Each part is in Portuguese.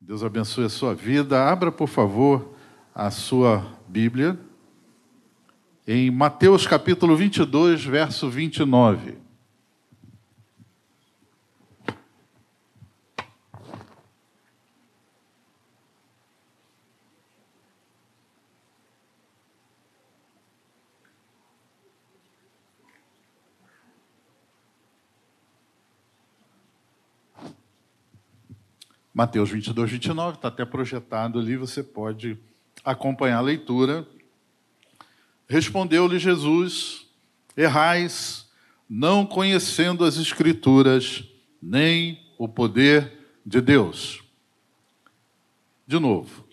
Deus abençoe a sua vida. Abra, por favor, a sua Bíblia em Mateus capítulo 22, verso 29. Mateus 22, 29, está até projetado ali, você pode acompanhar a leitura. Respondeu-lhe Jesus: Errais, não conhecendo as Escrituras, nem o poder de Deus. De novo.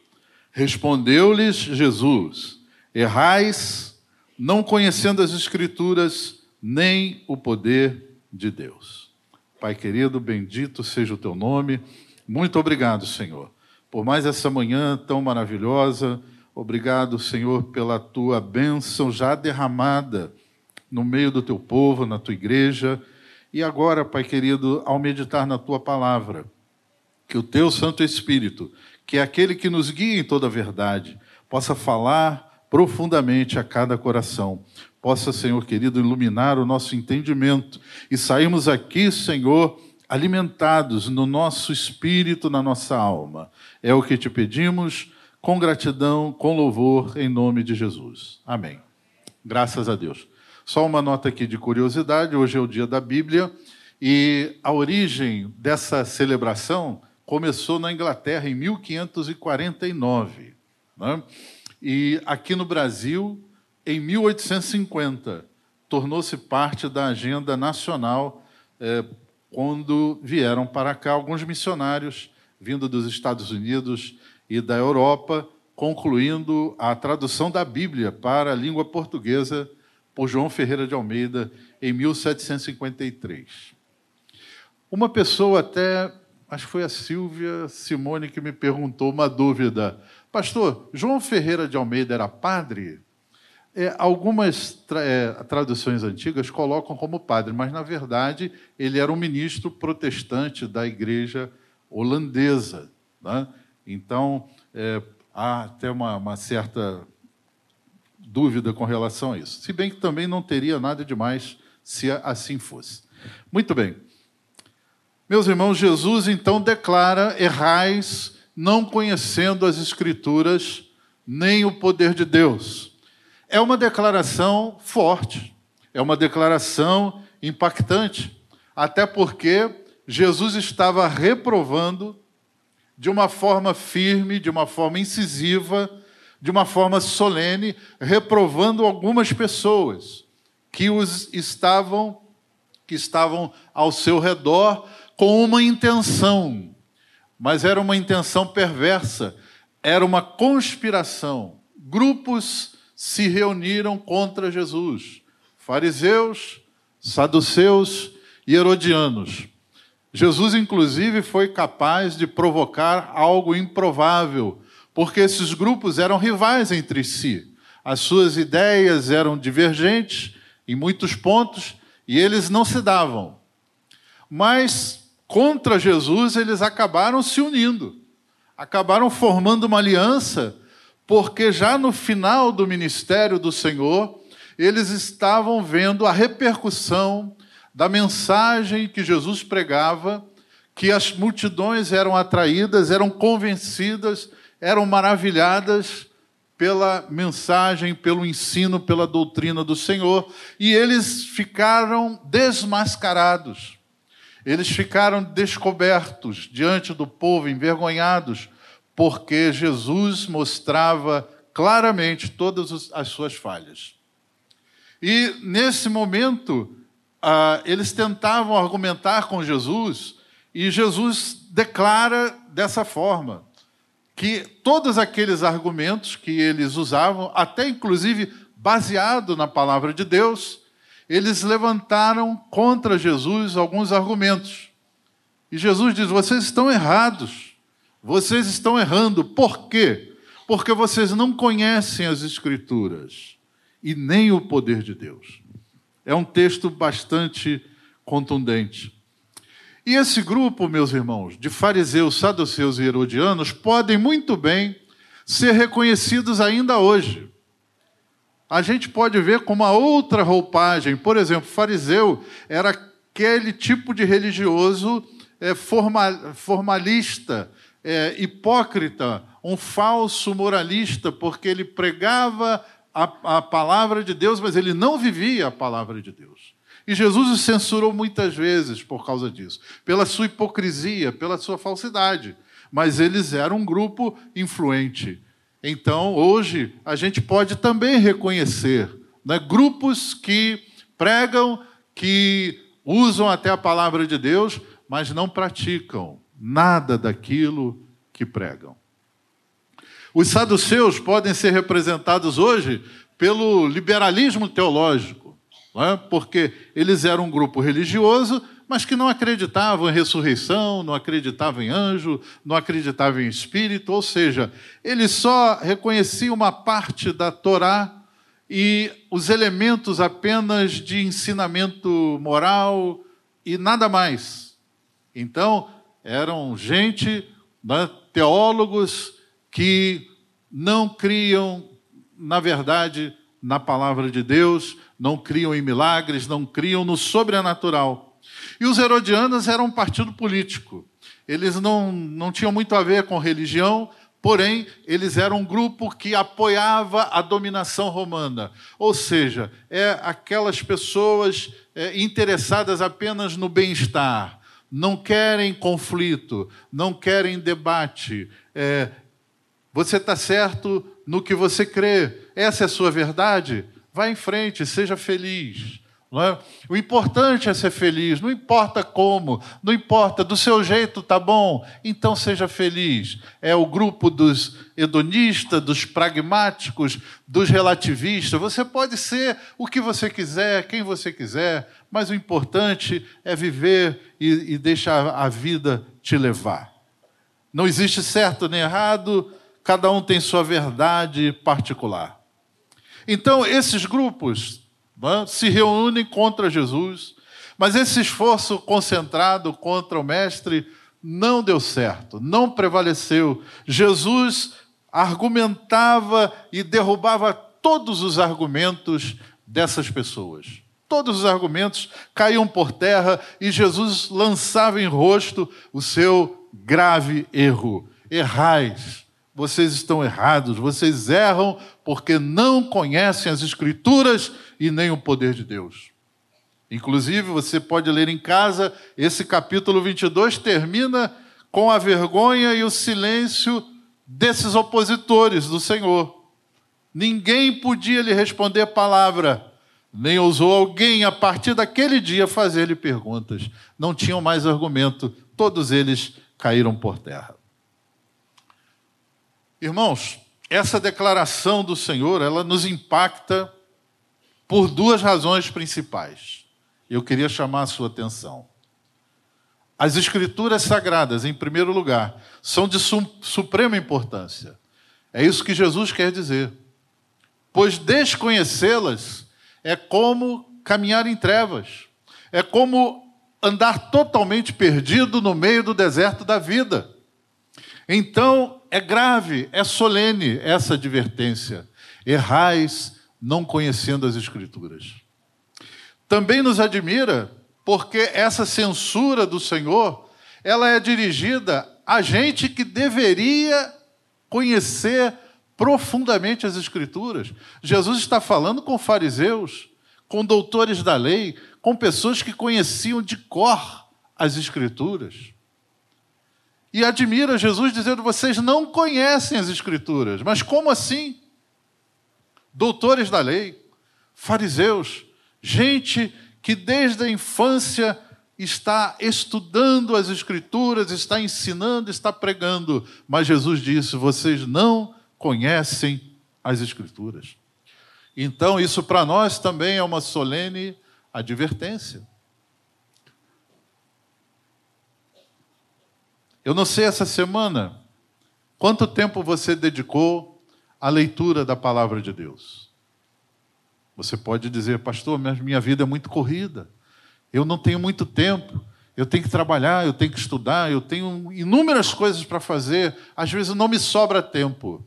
Respondeu-lhes Jesus: Errais, não conhecendo as Escrituras, nem o poder de Deus. Pai querido, bendito seja o teu nome. Muito obrigado, Senhor, por mais essa manhã tão maravilhosa. Obrigado, Senhor, pela tua bênção já derramada no meio do teu povo, na tua igreja. E agora, Pai querido, ao meditar na tua palavra, que o teu Santo Espírito, que é aquele que nos guia em toda a verdade, possa falar profundamente a cada coração. Possa, Senhor querido, iluminar o nosso entendimento e sairmos aqui, Senhor, alimentados no nosso espírito, na nossa alma. É o que te pedimos, com gratidão, com louvor, em nome de Jesus. Amém. Graças a Deus. Só uma nota aqui de curiosidade: hoje é o dia da Bíblia e a origem dessa celebração começou na Inglaterra em 1549. Né? E aqui no Brasil, em 1850, tornou-se parte da agenda nacional eh, quando vieram para cá alguns missionários vindo dos Estados Unidos e da Europa, concluindo a tradução da Bíblia para a língua portuguesa por João Ferreira de Almeida em 1753. Uma pessoa até, acho que foi a Silvia Simone que me perguntou uma dúvida. Pastor, João Ferreira de Almeida era padre? É, algumas tra é, traduções antigas colocam como padre, mas na verdade ele era um ministro protestante da igreja holandesa. Né? Então é, há até uma, uma, certa dúvida com relação a isso. Se bem que também não teria nada demais se assim fosse. Muito bem. Meus irmãos, Jesus então declara: errais, não conhecendo as Escrituras nem o poder de Deus é uma declaração forte, é uma declaração impactante, até porque Jesus estava reprovando de uma forma firme, de uma forma incisiva, de uma forma solene, reprovando algumas pessoas que os estavam que estavam ao seu redor com uma intenção, mas era uma intenção perversa, era uma conspiração. Grupos se reuniram contra Jesus: fariseus, saduceus e herodianos. Jesus, inclusive, foi capaz de provocar algo improvável, porque esses grupos eram rivais entre si. As suas ideias eram divergentes em muitos pontos e eles não se davam. Mas contra Jesus eles acabaram se unindo, acabaram formando uma aliança porque já no final do ministério do Senhor, eles estavam vendo a repercussão da mensagem que Jesus pregava, que as multidões eram atraídas, eram convencidas, eram maravilhadas pela mensagem, pelo ensino, pela doutrina do Senhor, e eles ficaram desmascarados. Eles ficaram descobertos diante do povo, envergonhados, porque Jesus mostrava claramente todas as suas falhas. E nesse momento, ah, eles tentavam argumentar com Jesus, e Jesus declara dessa forma: que todos aqueles argumentos que eles usavam, até inclusive baseado na palavra de Deus, eles levantaram contra Jesus alguns argumentos. E Jesus diz: vocês estão errados. Vocês estão errando. Por quê? Porque vocês não conhecem as Escrituras e nem o poder de Deus. É um texto bastante contundente. E esse grupo, meus irmãos, de fariseus, saduceus e herodianos, podem muito bem ser reconhecidos ainda hoje. A gente pode ver com uma outra roupagem. Por exemplo, fariseu era aquele tipo de religioso é, formalista, é, hipócrita, um falso moralista, porque ele pregava a, a palavra de Deus, mas ele não vivia a palavra de Deus. E Jesus o censurou muitas vezes por causa disso, pela sua hipocrisia, pela sua falsidade. Mas eles eram um grupo influente. Então, hoje, a gente pode também reconhecer né, grupos que pregam, que usam até a palavra de Deus, mas não praticam nada daquilo que pregam. Os saduceus podem ser representados hoje pelo liberalismo teológico, é? porque eles eram um grupo religioso, mas que não acreditavam em ressurreição, não acreditavam em anjo, não acreditavam em espírito, ou seja, eles só reconheciam uma parte da Torá e os elementos apenas de ensinamento moral e nada mais. Então, eram gente, né, teólogos, que não criam, na verdade, na palavra de Deus, não criam em milagres, não criam no sobrenatural. E os herodianos eram um partido político. Eles não, não tinham muito a ver com religião, porém, eles eram um grupo que apoiava a dominação romana. Ou seja, é aquelas pessoas é, interessadas apenas no bem-estar, não querem conflito, não querem debate. É, você está certo no que você crê, essa é a sua verdade? Vá em frente, seja feliz. É? O importante é ser feliz, não importa como, não importa, do seu jeito tá bom, então seja feliz. É o grupo dos hedonistas, dos pragmáticos, dos relativistas. Você pode ser o que você quiser, quem você quiser, mas o importante é viver e, e deixar a vida te levar. Não existe certo nem errado, cada um tem sua verdade particular. Então, esses grupos se reúnem contra Jesus, mas esse esforço concentrado contra o Mestre não deu certo, não prevaleceu. Jesus argumentava e derrubava todos os argumentos dessas pessoas. Todos os argumentos caíam por terra e Jesus lançava em rosto o seu grave erro. Errais, vocês estão errados, vocês erram porque não conhecem as Escrituras e nem o poder de Deus. Inclusive, você pode ler em casa, esse capítulo 22 termina com a vergonha e o silêncio desses opositores do Senhor. Ninguém podia lhe responder palavra nem ousou alguém, a partir daquele dia, fazer-lhe perguntas. Não tinham mais argumento, todos eles caíram por terra. Irmãos, essa declaração do Senhor, ela nos impacta por duas razões principais. Eu queria chamar a sua atenção. As escrituras sagradas, em primeiro lugar, são de suprema importância. É isso que Jesus quer dizer. Pois desconhecê-las é como caminhar em trevas, é como andar totalmente perdido no meio do deserto da vida. Então, é grave, é solene essa advertência. Errais não conhecendo as Escrituras. Também nos admira porque essa censura do Senhor, ela é dirigida a gente que deveria conhecer profundamente as Escrituras. Jesus está falando com fariseus, com doutores da lei, com pessoas que conheciam de cor as Escrituras. E admira Jesus dizendo: vocês não conhecem as Escrituras. Mas como assim? Doutores da lei, fariseus, gente que desde a infância está estudando as Escrituras, está ensinando, está pregando. Mas Jesus disse: vocês não conhecem as Escrituras. Então, isso para nós também é uma solene advertência. Eu não sei essa semana quanto tempo você dedicou à leitura da palavra de Deus. Você pode dizer, pastor, minha vida é muito corrida, eu não tenho muito tempo. eu tenho que trabalhar, eu tenho que estudar, eu tenho inúmeras coisas para fazer, às vezes não me sobra tempo.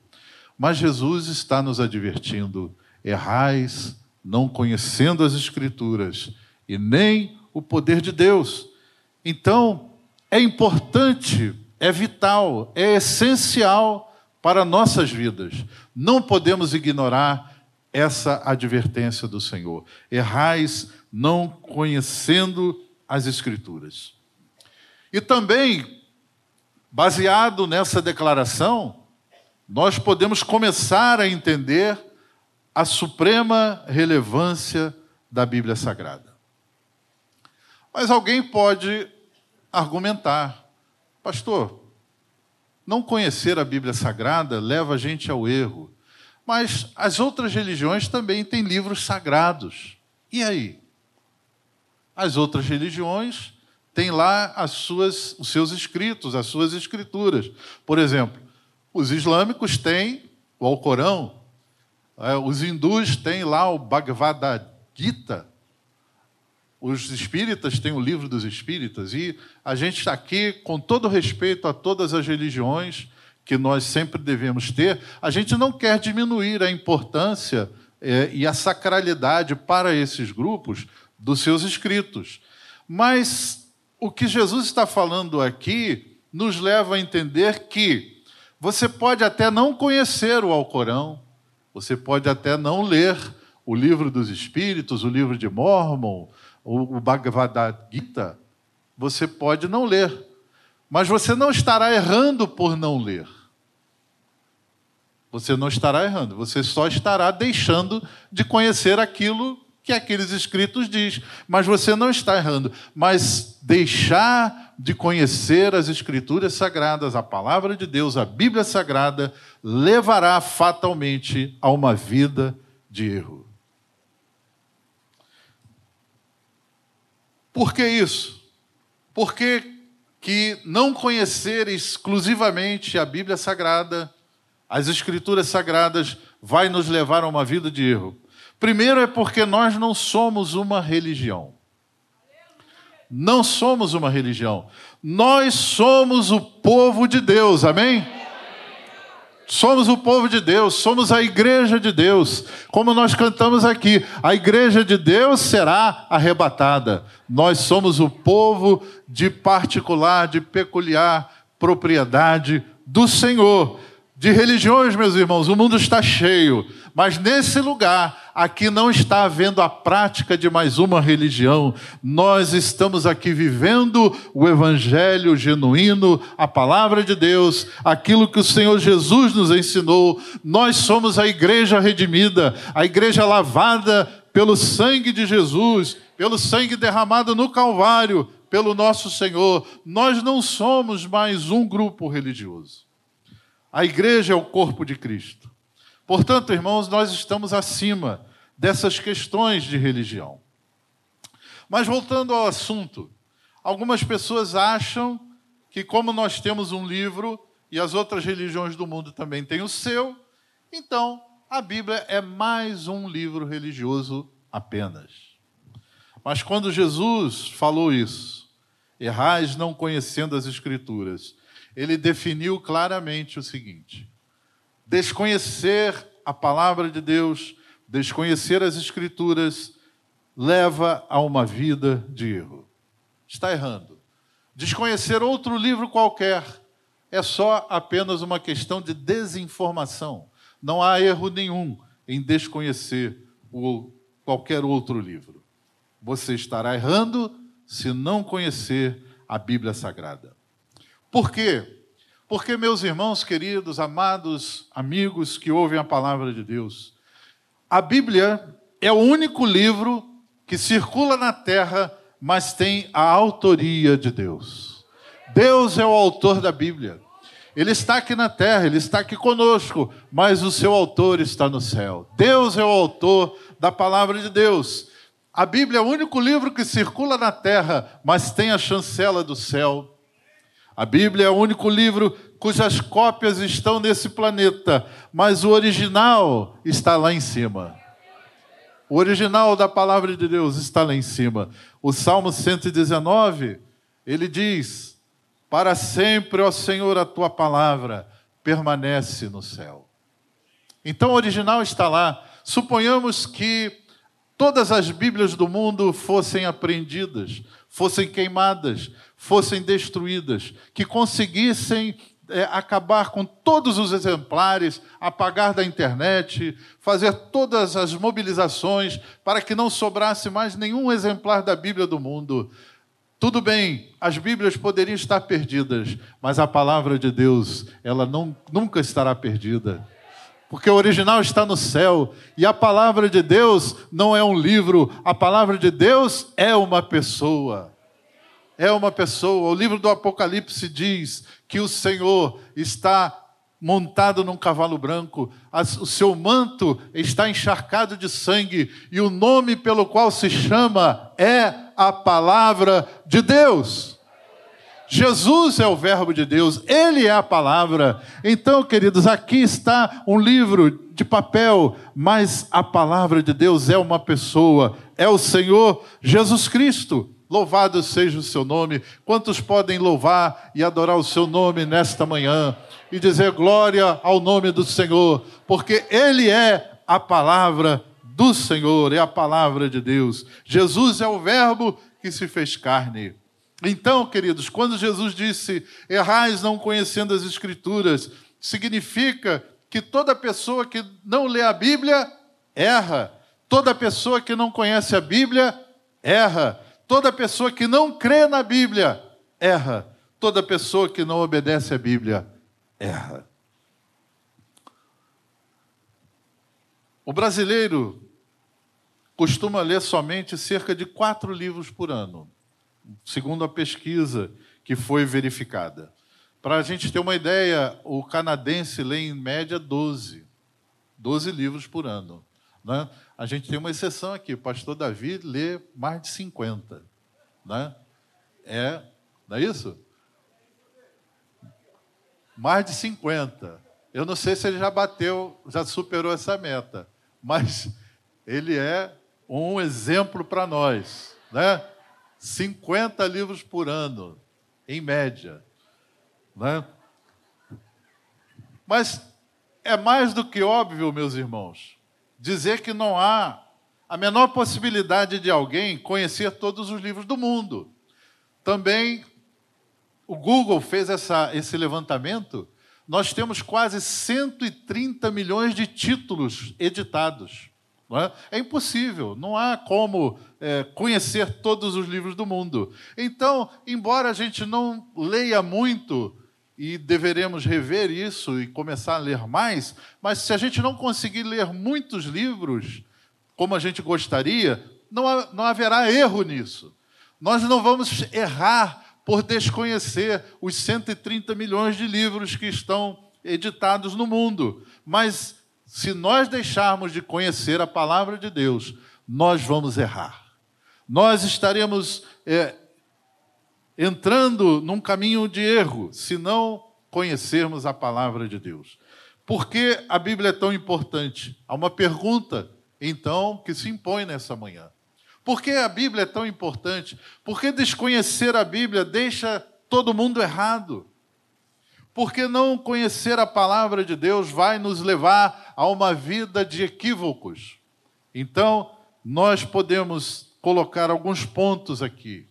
Mas Jesus está nos advertindo: errais, não conhecendo as Escrituras e nem o poder de Deus. Então, é importante, é vital, é essencial para nossas vidas. Não podemos ignorar essa advertência do Senhor. Errais, não conhecendo as Escrituras. E também, baseado nessa declaração, nós podemos começar a entender a suprema relevância da Bíblia Sagrada. Mas alguém pode argumentar, pastor, não conhecer a Bíblia Sagrada leva a gente ao erro. Mas as outras religiões também têm livros sagrados. E aí? As outras religiões têm lá as suas, os seus escritos, as suas escrituras. Por exemplo, os islâmicos têm o Alcorão, é, os hindus têm lá o Bhagavad Gita, os espíritas têm o livro dos espíritas, e a gente está aqui, com todo respeito a todas as religiões que nós sempre devemos ter, a gente não quer diminuir a importância é, e a sacralidade para esses grupos, dos seus escritos. Mas o que Jesus está falando aqui nos leva a entender que você pode até não conhecer o Alcorão, você pode até não ler o livro dos Espíritos, o livro de Mormon, o Bhagavad Gita, você pode não ler, mas você não estará errando por não ler. Você não estará errando, você só estará deixando de conhecer aquilo que aqueles escritos diz, mas você não está errando. Mas deixar de conhecer as escrituras sagradas, a palavra de Deus, a Bíblia sagrada, levará fatalmente a uma vida de erro. Por que isso? Porque que não conhecer exclusivamente a Bíblia sagrada, as escrituras sagradas, vai nos levar a uma vida de erro. Primeiro é porque nós não somos uma religião. Não somos uma religião. Nós somos o povo de Deus, amém? Somos o povo de Deus, somos a igreja de Deus. Como nós cantamos aqui, a igreja de Deus será arrebatada. Nós somos o povo de particular, de peculiar propriedade do Senhor. De religiões, meus irmãos, o mundo está cheio, mas nesse lugar, aqui não está havendo a prática de mais uma religião. Nós estamos aqui vivendo o evangelho genuíno, a palavra de Deus, aquilo que o Senhor Jesus nos ensinou. Nós somos a igreja redimida, a igreja lavada pelo sangue de Jesus, pelo sangue derramado no Calvário, pelo nosso Senhor. Nós não somos mais um grupo religioso. A igreja é o corpo de Cristo. Portanto, irmãos, nós estamos acima dessas questões de religião. Mas voltando ao assunto, algumas pessoas acham que, como nós temos um livro e as outras religiões do mundo também têm o seu, então a Bíblia é mais um livro religioso apenas. Mas quando Jesus falou isso, errais não conhecendo as Escrituras, ele definiu claramente o seguinte: desconhecer a palavra de Deus, desconhecer as Escrituras, leva a uma vida de erro. Está errando. Desconhecer outro livro qualquer é só apenas uma questão de desinformação. Não há erro nenhum em desconhecer o, qualquer outro livro. Você estará errando se não conhecer a Bíblia Sagrada. Por quê? Porque, meus irmãos queridos, amados amigos que ouvem a palavra de Deus, a Bíblia é o único livro que circula na terra, mas tem a autoria de Deus. Deus é o autor da Bíblia. Ele está aqui na terra, ele está aqui conosco, mas o seu autor está no céu. Deus é o autor da palavra de Deus. A Bíblia é o único livro que circula na terra, mas tem a chancela do céu a Bíblia é o único livro cujas cópias estão nesse planeta, mas o original está lá em cima. O original da palavra de Deus está lá em cima. O Salmo 119, ele diz: Para sempre, ó Senhor, a tua palavra permanece no céu. Então, o original está lá. Suponhamos que todas as Bíblias do mundo fossem apreendidas, fossem queimadas, fossem destruídas, que conseguissem é, acabar com todos os exemplares, apagar da internet, fazer todas as mobilizações para que não sobrasse mais nenhum exemplar da Bíblia do mundo. Tudo bem, as Bíblias poderiam estar perdidas, mas a palavra de Deus, ela não, nunca estará perdida. Porque o original está no céu e a palavra de Deus não é um livro, a palavra de Deus é uma pessoa é uma pessoa. O livro do Apocalipse diz que o Senhor está montado num cavalo branco, o seu manto está encharcado de sangue, e o nome pelo qual se chama é a palavra de Deus. Jesus é o Verbo de Deus, Ele é a palavra. Então, queridos, aqui está um livro de papel, mas a palavra de Deus é uma pessoa, é o Senhor Jesus Cristo. Louvado seja o seu nome. Quantos podem louvar e adorar o seu nome nesta manhã e dizer glória ao nome do Senhor, porque Ele é a palavra do Senhor, é a palavra de Deus. Jesus é o Verbo que se fez carne. Então, queridos, quando Jesus disse: Errais não conhecendo as Escrituras, significa que toda pessoa que não lê a Bíblia erra. Toda pessoa que não conhece a Bíblia erra. Toda pessoa que não crê na Bíblia erra. Toda pessoa que não obedece à Bíblia erra. O brasileiro costuma ler somente cerca de quatro livros por ano, segundo a pesquisa que foi verificada. Para a gente ter uma ideia, o canadense lê em média 12, 12 livros por ano. Né? A gente tem uma exceção aqui, o pastor Davi lê mais de 50. Né? É, não é isso? Mais de 50. Eu não sei se ele já bateu, já superou essa meta, mas ele é um exemplo para nós. Né? 50 livros por ano, em média. Né? Mas é mais do que óbvio, meus irmãos, dizer que não há a menor possibilidade de alguém conhecer todos os livros do mundo. Também o Google fez essa, esse levantamento. Nós temos quase 130 milhões de títulos editados. É? é? impossível, não há como é, conhecer todos os livros do mundo. Então, embora a gente não leia muito, e deveremos rever isso e começar a ler mais, mas se a gente não conseguir ler muitos livros, como a gente gostaria, não, não haverá erro nisso. Nós não vamos errar por desconhecer os 130 milhões de livros que estão editados no mundo. Mas se nós deixarmos de conhecer a palavra de Deus, nós vamos errar. Nós estaremos é, entrando num caminho de erro se não conhecermos a palavra de Deus. Por que a Bíblia é tão importante? Há uma pergunta, então, que se impõe nessa manhã. Por que a Bíblia é tão importante? Porque desconhecer a Bíblia deixa todo mundo errado. Porque não conhecer a palavra de Deus vai nos levar a uma vida de equívocos. Então, nós podemos colocar alguns pontos aqui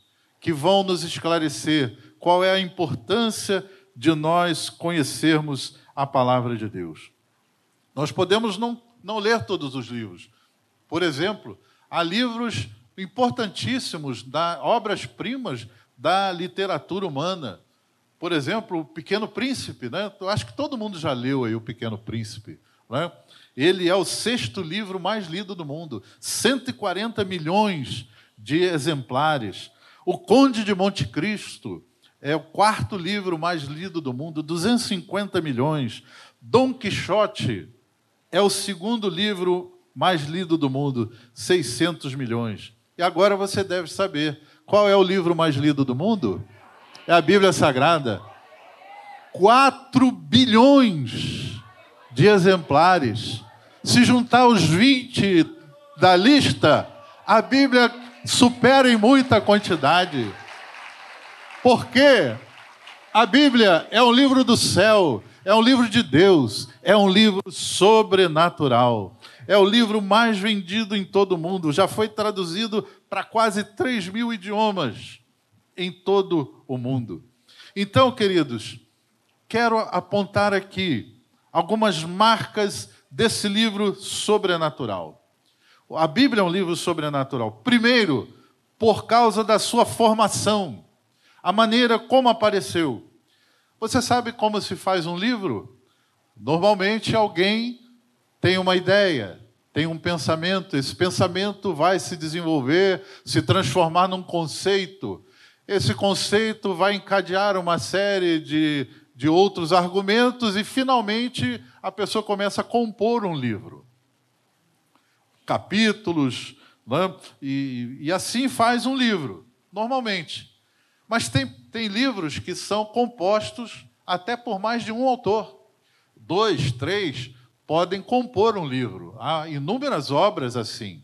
que vão nos esclarecer qual é a importância de nós conhecermos a palavra de Deus. Nós podemos não, não ler todos os livros. Por exemplo, há livros importantíssimos, da, obras-primas da literatura humana. Por exemplo, O Pequeno Príncipe. Né? Eu acho que todo mundo já leu aí O Pequeno Príncipe. Né? Ele é o sexto livro mais lido do mundo. 140 milhões de exemplares. O Conde de Monte Cristo é o quarto livro mais lido do mundo, 250 milhões. Dom Quixote é o segundo livro mais lido do mundo, 600 milhões. E agora você deve saber qual é o livro mais lido do mundo? É a Bíblia Sagrada. 4 bilhões de exemplares. Se juntar os 20 da lista, a Bíblia supera em muita quantidade. Porque a Bíblia é um livro do céu, é um livro de Deus, é um livro sobrenatural. É o livro mais vendido em todo o mundo, já foi traduzido para quase 3 mil idiomas em todo o mundo. Então, queridos, quero apontar aqui algumas marcas desse livro sobrenatural. A Bíblia é um livro sobrenatural. Primeiro, por causa da sua formação, a maneira como apareceu. Você sabe como se faz um livro? Normalmente alguém tem uma ideia, tem um pensamento, esse pensamento vai se desenvolver, se transformar num conceito. Esse conceito vai encadear uma série de, de outros argumentos e, finalmente, a pessoa começa a compor um livro. Capítulos, né? e, e assim faz um livro, normalmente. Mas tem, tem livros que são compostos até por mais de um autor. Dois, três podem compor um livro. Há inúmeras obras assim,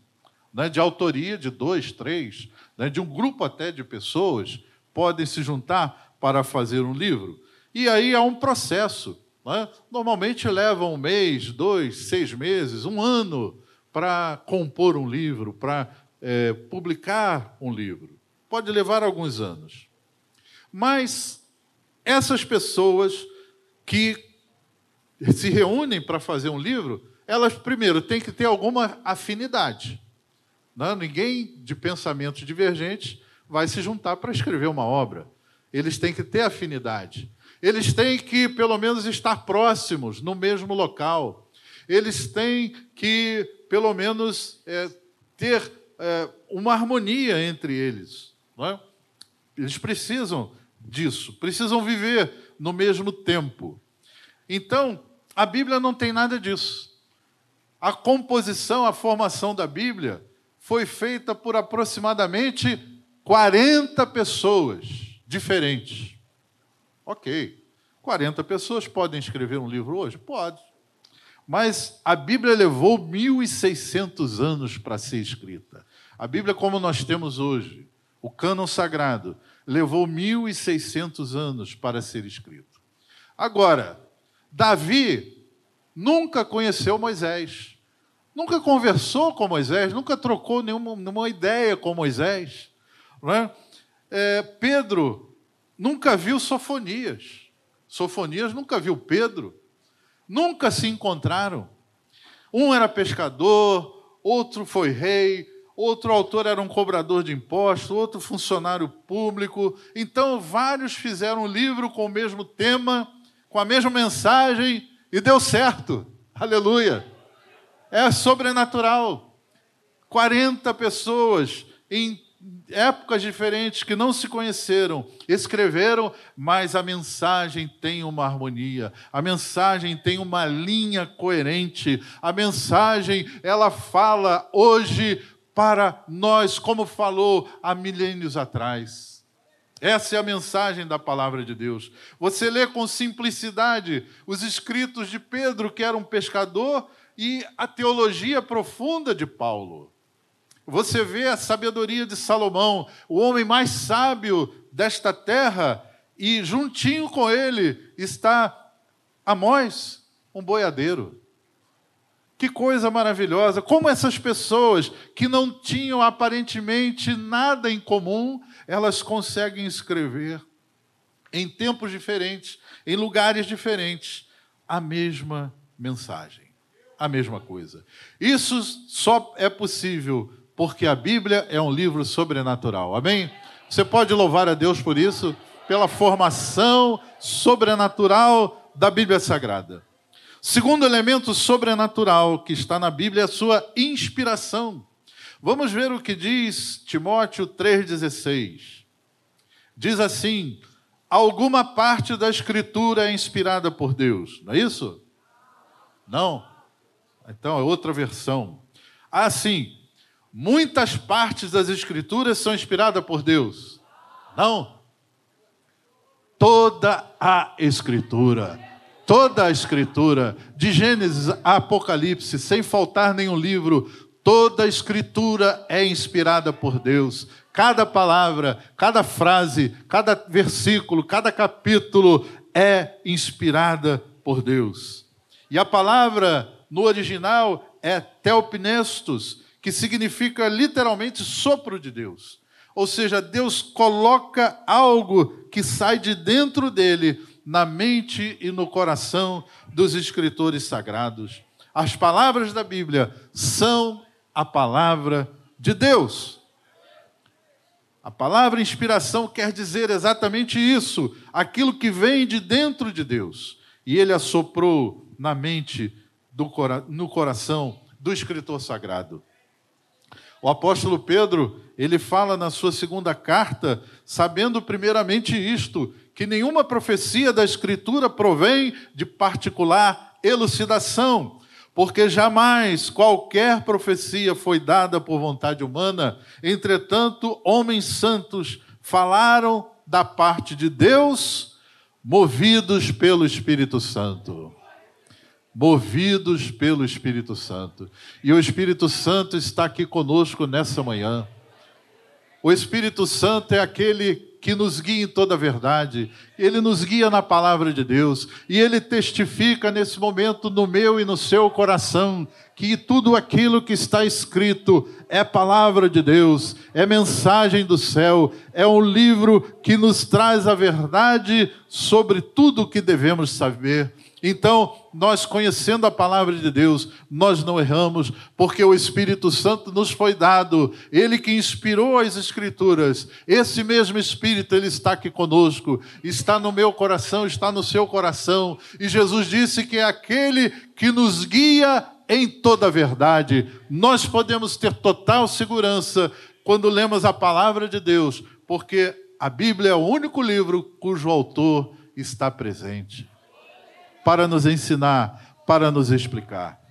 né, de autoria de dois, três, né, de um grupo até de pessoas, podem se juntar para fazer um livro. E aí há um processo. Né? Normalmente leva um mês, dois, seis meses, um ano para compor um livro, para é, publicar um livro. Pode levar alguns anos. Mas essas pessoas que se reúnem para fazer um livro, elas primeiro têm que ter alguma afinidade. Não, né? ninguém de pensamentos divergentes vai se juntar para escrever uma obra. Eles têm que ter afinidade. Eles têm que, pelo menos, estar próximos, no mesmo local. Eles têm que, pelo menos, é, ter é, uma harmonia entre eles. É? Eles precisam disso, precisam viver no mesmo tempo. Então, a Bíblia não tem nada disso. A composição, a formação da Bíblia foi feita por aproximadamente 40 pessoas diferentes. Ok. 40 pessoas podem escrever um livro hoje? Pode. Mas a Bíblia levou 1.600 anos para ser escrita. A Bíblia, como nós temos hoje, o cânon sagrado, levou 1.600 anos para ser escrito. Agora, Davi nunca conheceu Moisés, nunca conversou com Moisés, nunca trocou nenhuma, nenhuma ideia com Moisés. Né? É, Pedro nunca viu Sofonias. Sofonias nunca viu Pedro. Nunca se encontraram. Um era pescador, outro foi rei, outro autor era um cobrador de impostos, outro funcionário público. Então, vários fizeram um livro com o mesmo tema, com a mesma mensagem, e deu certo. Aleluia. É sobrenatural. 40 pessoas em épocas diferentes que não se conheceram, escreveram, mas a mensagem tem uma harmonia, a mensagem tem uma linha coerente, a mensagem ela fala hoje para nós, como falou há milênios atrás. Essa é a mensagem da palavra de Deus. Você lê com simplicidade os escritos de Pedro, que era um pescador, e a teologia profunda de Paulo. Você vê a sabedoria de Salomão, o homem mais sábio desta terra, e juntinho com ele está Amós, um boiadeiro. Que coisa maravilhosa! Como essas pessoas que não tinham aparentemente nada em comum, elas conseguem escrever em tempos diferentes, em lugares diferentes, a mesma mensagem, a mesma coisa. Isso só é possível porque a Bíblia é um livro sobrenatural. Amém? Você pode louvar a Deus por isso, pela formação sobrenatural da Bíblia Sagrada. Segundo elemento sobrenatural que está na Bíblia é a sua inspiração. Vamos ver o que diz Timóteo 3,16. Diz assim: alguma parte da Escritura é inspirada por Deus, não é isso? Não? Então é outra versão. Assim, Muitas partes das Escrituras são inspiradas por Deus. Não. Toda a Escritura, toda a Escritura, de Gênesis a Apocalipse, sem faltar nenhum livro, Toda a escritura é inspirada por Deus. Cada palavra, cada frase, cada versículo, cada capítulo é inspirada por Deus. E a palavra no original é teopnestos, que significa literalmente sopro de Deus. Ou seja, Deus coloca algo que sai de dentro dele na mente e no coração dos escritores sagrados. As palavras da Bíblia são a palavra de Deus. A palavra inspiração quer dizer exatamente isso, aquilo que vem de dentro de Deus. E ele assoprou na mente, do, no coração do escritor sagrado. O apóstolo Pedro, ele fala na sua segunda carta, sabendo primeiramente isto, que nenhuma profecia da Escritura provém de particular elucidação, porque jamais qualquer profecia foi dada por vontade humana. Entretanto, homens santos falaram da parte de Deus, movidos pelo Espírito Santo. Movidos pelo Espírito Santo. E o Espírito Santo está aqui conosco nessa manhã. O Espírito Santo é aquele que nos guia em toda a verdade. Ele nos guia na palavra de Deus e ele testifica nesse momento no meu e no seu coração que tudo aquilo que está escrito é palavra de Deus, é mensagem do céu, é um livro que nos traz a verdade sobre tudo o que devemos saber. Então, nós conhecendo a palavra de Deus, nós não erramos, porque o Espírito Santo nos foi dado, ele que inspirou as Escrituras. Esse mesmo Espírito, ele está aqui conosco, está no meu coração, está no seu coração. E Jesus disse que é aquele que nos guia em toda a verdade. Nós podemos ter total segurança quando lemos a palavra de Deus, porque a Bíblia é o único livro cujo autor está presente para nos ensinar, para nos explicar.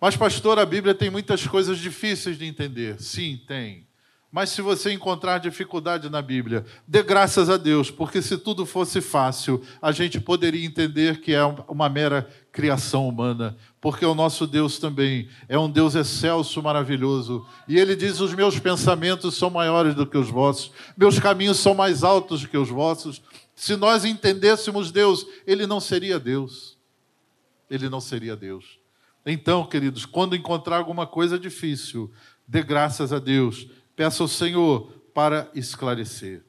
Mas, pastor, a Bíblia tem muitas coisas difíceis de entender. Sim, tem. Mas se você encontrar dificuldade na Bíblia, dê graças a Deus, porque se tudo fosse fácil, a gente poderia entender que é uma mera criação humana, porque o nosso Deus também é um Deus excelso, maravilhoso. E ele diz: Os meus pensamentos são maiores do que os vossos, meus caminhos são mais altos do que os vossos. Se nós entendêssemos Deus, ele não seria Deus. Ele não seria Deus. Então, queridos, quando encontrar alguma coisa difícil, dê graças a Deus, peça ao Senhor para esclarecer.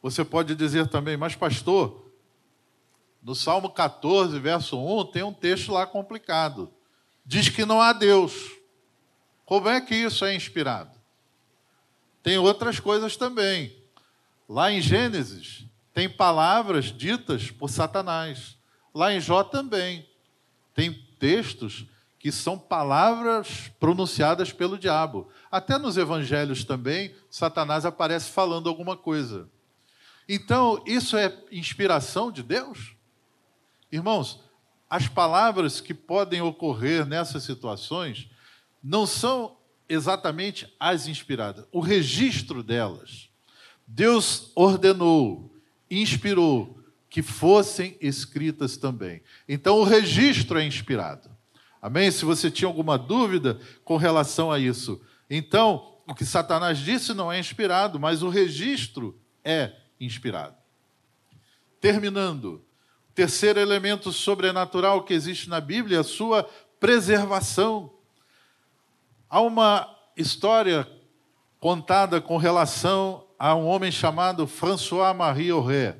Você pode dizer também, mas pastor, no Salmo 14, verso 1, tem um texto lá complicado. Diz que não há Deus. Como é que isso é inspirado? Tem outras coisas também. Lá em Gênesis, tem palavras ditas por Satanás. Lá em Jó também. Tem textos que são palavras pronunciadas pelo diabo. Até nos evangelhos também, Satanás aparece falando alguma coisa. Então, isso é inspiração de Deus? Irmãos, as palavras que podem ocorrer nessas situações não são exatamente as inspiradas, o registro delas. Deus ordenou, inspirou que fossem escritas também. Então o registro é inspirado. Amém? Se você tinha alguma dúvida com relação a isso. Então, o que Satanás disse não é inspirado, mas o registro é inspirado. Terminando, terceiro elemento sobrenatural que existe na Bíblia a sua preservação. Há uma história contada com relação a um homem chamado François-Marie Auré,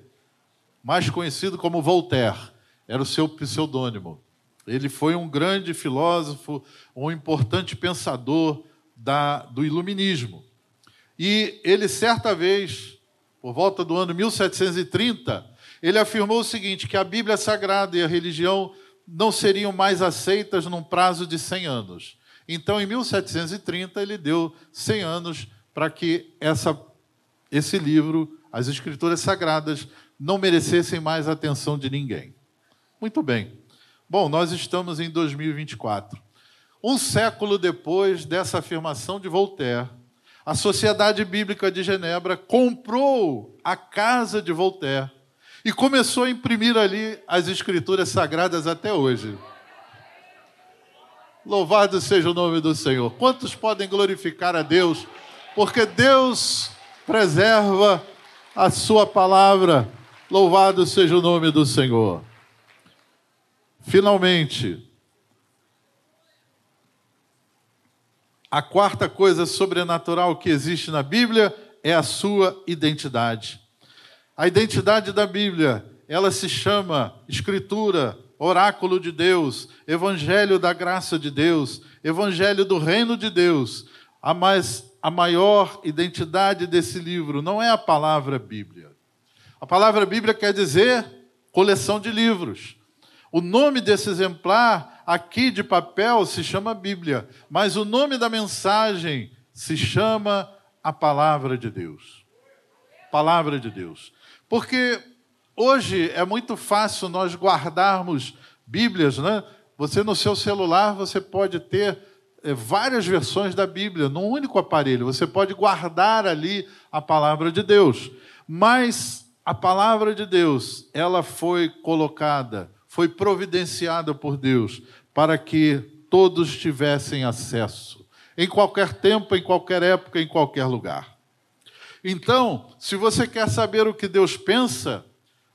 mais conhecido como Voltaire, era o seu pseudônimo. Ele foi um grande filósofo, um importante pensador da, do iluminismo. E ele, certa vez, por volta do ano 1730, ele afirmou o seguinte: que a Bíblia Sagrada e a religião não seriam mais aceitas num prazo de 100 anos. Então, em 1730, ele deu 100 anos para que essa esse livro, as Escrituras Sagradas, não merecessem mais a atenção de ninguém. Muito bem. Bom, nós estamos em 2024. Um século depois dessa afirmação de Voltaire, a Sociedade Bíblica de Genebra comprou a casa de Voltaire e começou a imprimir ali as escrituras sagradas até hoje. Louvado seja o nome do Senhor. Quantos podem glorificar a Deus? Porque Deus preserva a sua palavra. Louvado seja o nome do Senhor. Finalmente, a quarta coisa sobrenatural que existe na Bíblia é a sua identidade. A identidade da Bíblia, ela se chama Escritura, Oráculo de Deus, Evangelho da graça de Deus, Evangelho do reino de Deus. A, mais, a maior identidade desse livro não é a palavra Bíblia. A palavra Bíblia quer dizer coleção de livros. O nome desse exemplar, aqui de papel, se chama Bíblia, mas o nome da mensagem se chama a palavra de Deus. Palavra de Deus. Porque hoje é muito fácil nós guardarmos Bíblias, né? Você no seu celular você pode ter é, várias versões da Bíblia num único aparelho. Você pode guardar ali a palavra de Deus. Mas a palavra de Deus, ela foi colocada foi providenciada por Deus para que todos tivessem acesso, em qualquer tempo, em qualquer época, em qualquer lugar. Então, se você quer saber o que Deus pensa,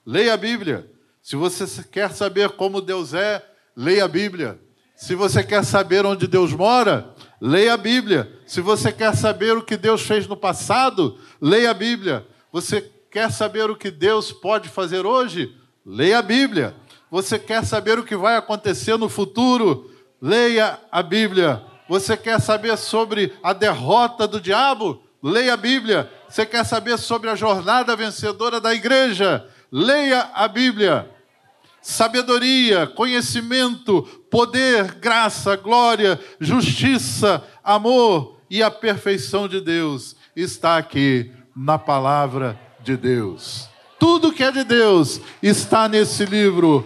leia a Bíblia. Se você quer saber como Deus é, leia a Bíblia. Se você quer saber onde Deus mora, leia a Bíblia. Se você quer saber o que Deus fez no passado, leia a Bíblia. Você quer saber o que Deus pode fazer hoje? Leia a Bíblia. Você quer saber o que vai acontecer no futuro? Leia a Bíblia. Você quer saber sobre a derrota do diabo? Leia a Bíblia. Você quer saber sobre a jornada vencedora da igreja? Leia a Bíblia. Sabedoria, conhecimento, poder, graça, glória, justiça, amor e a perfeição de Deus está aqui na palavra de Deus. Tudo que é de Deus está nesse livro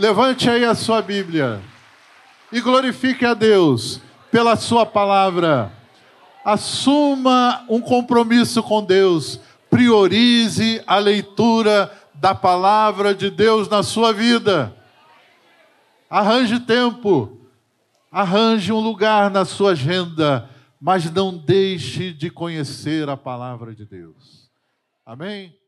Levante aí a sua Bíblia e glorifique a Deus pela sua palavra. Assuma um compromisso com Deus. Priorize a leitura da palavra de Deus na sua vida. Arranje tempo, arranje um lugar na sua agenda, mas não deixe de conhecer a palavra de Deus. Amém?